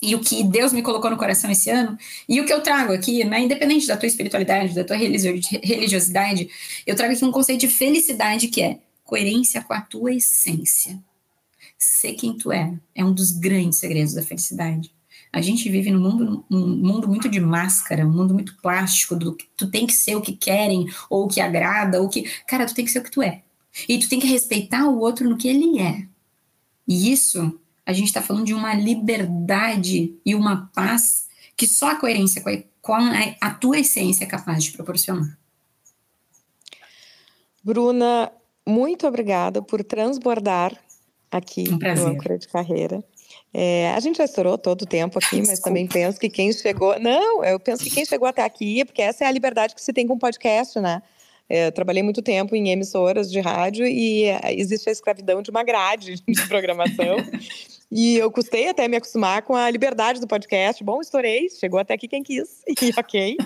E o que Deus me colocou no coração esse ano, e o que eu trago aqui, né, independente da tua espiritualidade, da tua religiosidade, eu trago aqui um conceito de felicidade que é coerência com a tua essência. Ser quem tu é é um dos grandes segredos da felicidade. A gente vive num mundo, um mundo muito de máscara, um mundo muito plástico, do que tu tem que ser o que querem, ou o que agrada, ou que. Cara, tu tem que ser o que tu é. E tu tem que respeitar o outro no que ele é. E isso, a gente está falando de uma liberdade e uma paz que só a coerência com a, a tua essência é capaz de proporcionar. Bruna, muito obrigada por transbordar aqui um no Âncora de Carreira. É, a gente já estourou todo o tempo aqui, mas Desculpa. também penso que quem chegou. Não, eu penso que quem chegou até aqui, porque essa é a liberdade que se tem com podcast, né? É, eu trabalhei muito tempo em emissoras de rádio e é, existe a escravidão de uma grade de programação. e eu custei até me acostumar com a liberdade do podcast. Bom, estourei, chegou até aqui quem quis, e ok.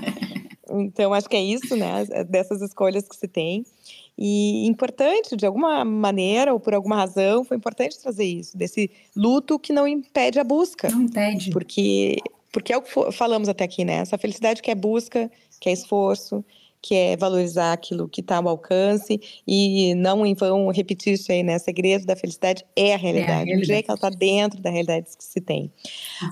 Então, acho que é isso, né? Dessas escolhas que se tem. E importante, de alguma maneira ou por alguma razão, foi importante trazer isso, desse luto que não impede a busca. Não impede. Porque, porque é o que falamos até aqui, né? Essa felicidade que é busca, que é esforço, que é valorizar aquilo que está ao alcance e não em vão repetir isso aí, né? Segredo da felicidade é a realidade. É a realidade. que ela está dentro da realidade que se tem.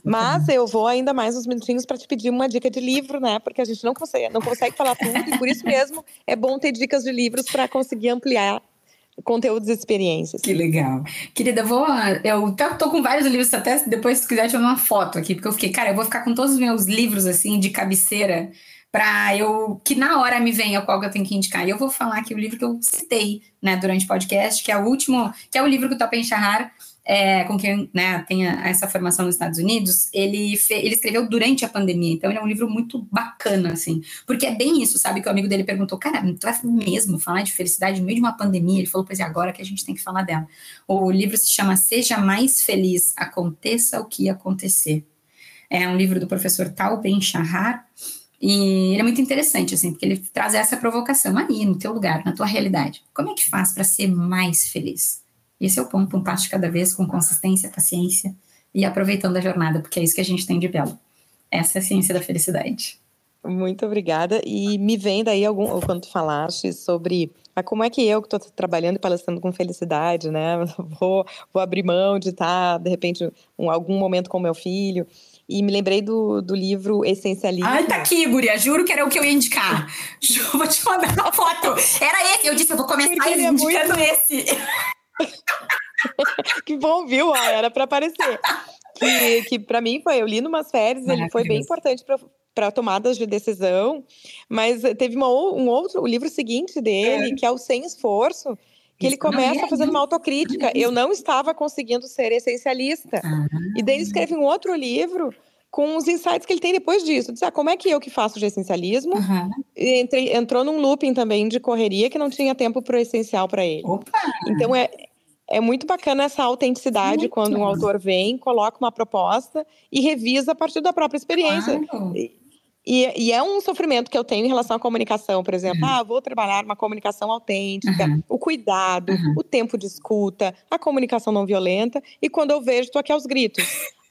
Mas eu vou ainda mais uns minutinhos para te pedir uma dica de livro, né? Porque a gente não consegue, não consegue falar tudo e por isso mesmo é bom ter dicas de livros para conseguir ampliar conteúdos e experiências. Que legal. Querida, vou. Eu tô com vários livros, até depois, se quiser, tirar uma foto aqui, porque eu fiquei, cara, eu vou ficar com todos os meus livros assim de cabeceira para eu que na hora me venha qual que eu tenho que indicar. E eu vou falar aqui o livro que eu citei, né, durante o podcast, que é o último, que é o livro que o Topen Shahar é, com quem né, tem essa formação nos Estados Unidos, ele, ele escreveu durante a pandemia, então ele é um livro muito bacana, assim, porque é bem isso, sabe? Que o amigo dele perguntou, cara, tu vai mesmo falar de felicidade no meio de uma pandemia? Ele falou, pois é, agora que a gente tem que falar dela. O livro se chama Seja Mais Feliz, Aconteça o que Acontecer. É um livro do professor Tal Ben Shahar, e ele é muito interessante, assim, porque ele traz essa provocação aí, no teu lugar, na tua realidade. Como é que faz para ser mais feliz? Esse é o ponto, um passo de cada vez, com consistência, paciência e aproveitando a jornada, porque é isso que a gente tem de belo. Essa é a ciência da felicidade. Muito obrigada. E me vem daí algum, quando tu falaste sobre ah, como é que eu que estou trabalhando e palestrando com felicidade, né? Vou, vou abrir mão de estar, de repente, um, algum momento com meu filho. E me lembrei do, do livro Essencialismo. Ai, tá aqui, Guria. Juro que era o que eu ia indicar. vou te mandar uma foto. Era esse. Eu disse, eu vou começar é indicando muito... esse. que bom, viu? Ah, era para aparecer. Que, que para mim foi, eu li numas férias, ele foi bem importante para tomadas de decisão, mas teve uma, um outro, o livro seguinte dele, é. que é o Sem Esforço, que ele começa é, fazendo uma autocrítica. Eu não estava conseguindo ser essencialista. Ah. E daí ele escreve um outro livro com os insights que ele tem depois disso. Diz, ah, como é que eu que faço de essencialismo? Uhum. Entre, entrou num looping também de correria que não tinha tempo para o essencial para ele. Opa. Então é, é muito bacana essa autenticidade muito. quando um autor vem, coloca uma proposta e revisa a partir da própria experiência. Claro. E, e, é um sofrimento que eu tenho em relação à comunicação, por exemplo. Uhum. Ah, vou trabalhar uma comunicação autêntica, uhum. o cuidado, uhum. o tempo de escuta, a comunicação não violenta. E quando eu vejo, estou aqui aos gritos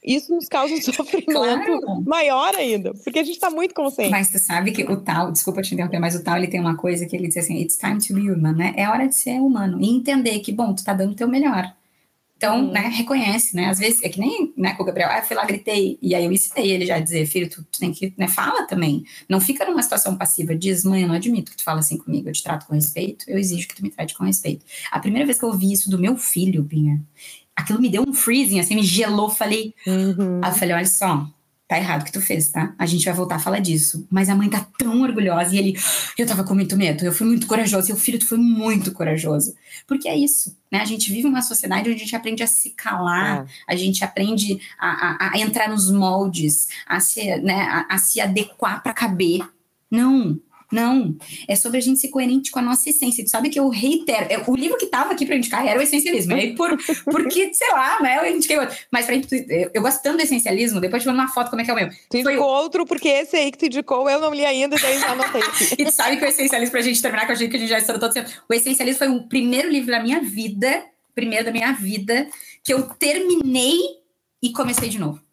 isso nos causa um sofrimento claro. maior ainda, porque a gente está muito consciente. Mas tu sabe que o tal, desculpa te interromper, mas o tal ele tem uma coisa que ele diz assim: it's time to be human, né? É hora de ser humano e entender que, bom, tu tá dando o teu melhor. Então, hum. né, reconhece, né? Às vezes, é que nem né, com o Gabriel, ah, eu fui lá, gritei, e aí eu ensinei ele já a dizer, filho, tu, tu, tem que, né, fala também. Não fica numa situação passiva, diz, mãe, eu não admito que tu fala assim comigo, eu te trato com respeito, eu exijo que tu me trate com respeito. A primeira vez que eu ouvi isso do meu filho, Binha, aquilo me deu um freezing, assim, me gelou. Falei, uhum. aí eu falei, olha só, tá errado o que tu fez, tá? A gente vai voltar a falar disso. Mas a mãe tá tão orgulhosa e ele, eu tava com muito medo, eu fui muito corajoso e o filho tu foi muito corajoso. Porque é isso, né? A gente vive uma sociedade onde a gente aprende a se calar, é. a gente aprende a, a, a, entrar nos moldes, a se, né, a, a se adequar para caber. Não, não, é sobre a gente ser coerente com a nossa essência. Tu sabe que eu reitero, é, o livro que estava aqui para indicar era o essencialismo. E aí, por, porque, sei lá, né, eu indiquei outro. Mas pra, eu, eu gosto tanto do essencialismo, depois te mando uma foto como é que é o meu. Tu indicou outro, porque esse aí que tu indicou eu não li ainda, daí já anotei. e tu sabe que o essencialismo, pra gente terminar com a gente, que a gente já estourou todo tempo, o essencialismo foi o primeiro livro da minha vida, primeiro da minha vida, que eu terminei e comecei de novo.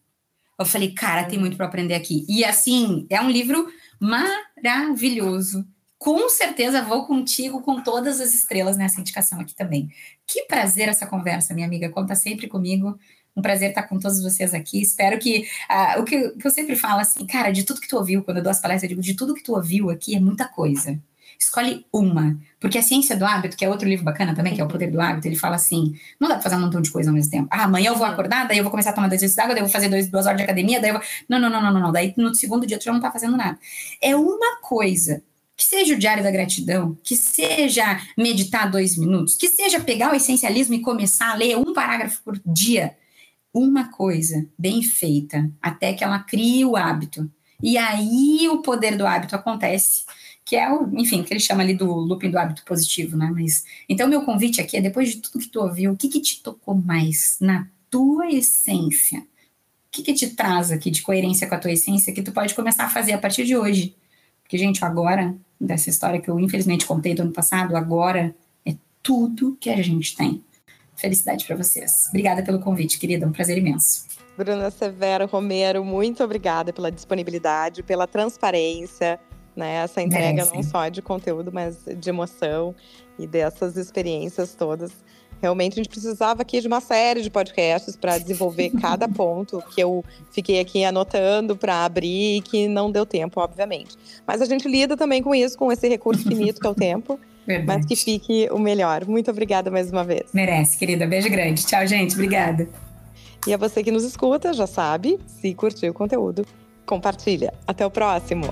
Eu falei, cara, tem muito para aprender aqui. E assim, é um livro maravilhoso. Com certeza vou contigo com todas as estrelas nessa indicação aqui também. Que prazer essa conversa, minha amiga. Conta sempre comigo. Um prazer estar com todos vocês aqui. Espero que uh, o que, eu sempre falo assim, cara, de tudo que tu ouviu, quando eu dou as palestras, eu digo, de tudo que tu ouviu aqui é muita coisa. Escolhe uma. Porque a ciência do hábito, que é outro livro bacana também, que é o poder do hábito, ele fala assim: não dá pra fazer um montão de coisa ao mesmo tempo. Ah, amanhã eu vou acordar, daí eu vou começar a tomar dois litros d'água, daí eu vou fazer dois, duas horas de academia, daí eu vou. Não, não, não, não, não, não. Daí no segundo dia tu já não tá fazendo nada. É uma coisa. Que seja o diário da gratidão, que seja meditar dois minutos, que seja pegar o essencialismo e começar a ler um parágrafo por dia. Uma coisa bem feita, até que ela crie o hábito. E aí o poder do hábito acontece que é o, enfim, que ele chama ali do looping do hábito positivo, né? Mas então meu convite aqui é depois de tudo que tu ouviu, o que que te tocou mais na tua essência? O que que te traz aqui de coerência com a tua essência que tu pode começar a fazer a partir de hoje? Porque gente, agora dessa história que eu infelizmente contei do ano passado, agora é tudo que a gente tem. Felicidade para vocês. Obrigada pelo convite, querida, um prazer imenso. Bruna Severo Romero, muito obrigada pela disponibilidade, pela transparência, né? Essa entrega Merece. não só de conteúdo, mas de emoção e dessas experiências todas. Realmente a gente precisava aqui de uma série de podcasts para desenvolver cada ponto que eu fiquei aqui anotando para abrir e que não deu tempo, obviamente. Mas a gente lida também com isso, com esse recurso finito que é o tempo. Verdade. mas que fique o melhor. Muito obrigada mais uma vez. Merece, querida. Beijo grande. Tchau, gente. Obrigada. E a você que nos escuta, já sabe, se curtiu o conteúdo, compartilha. Até o próximo.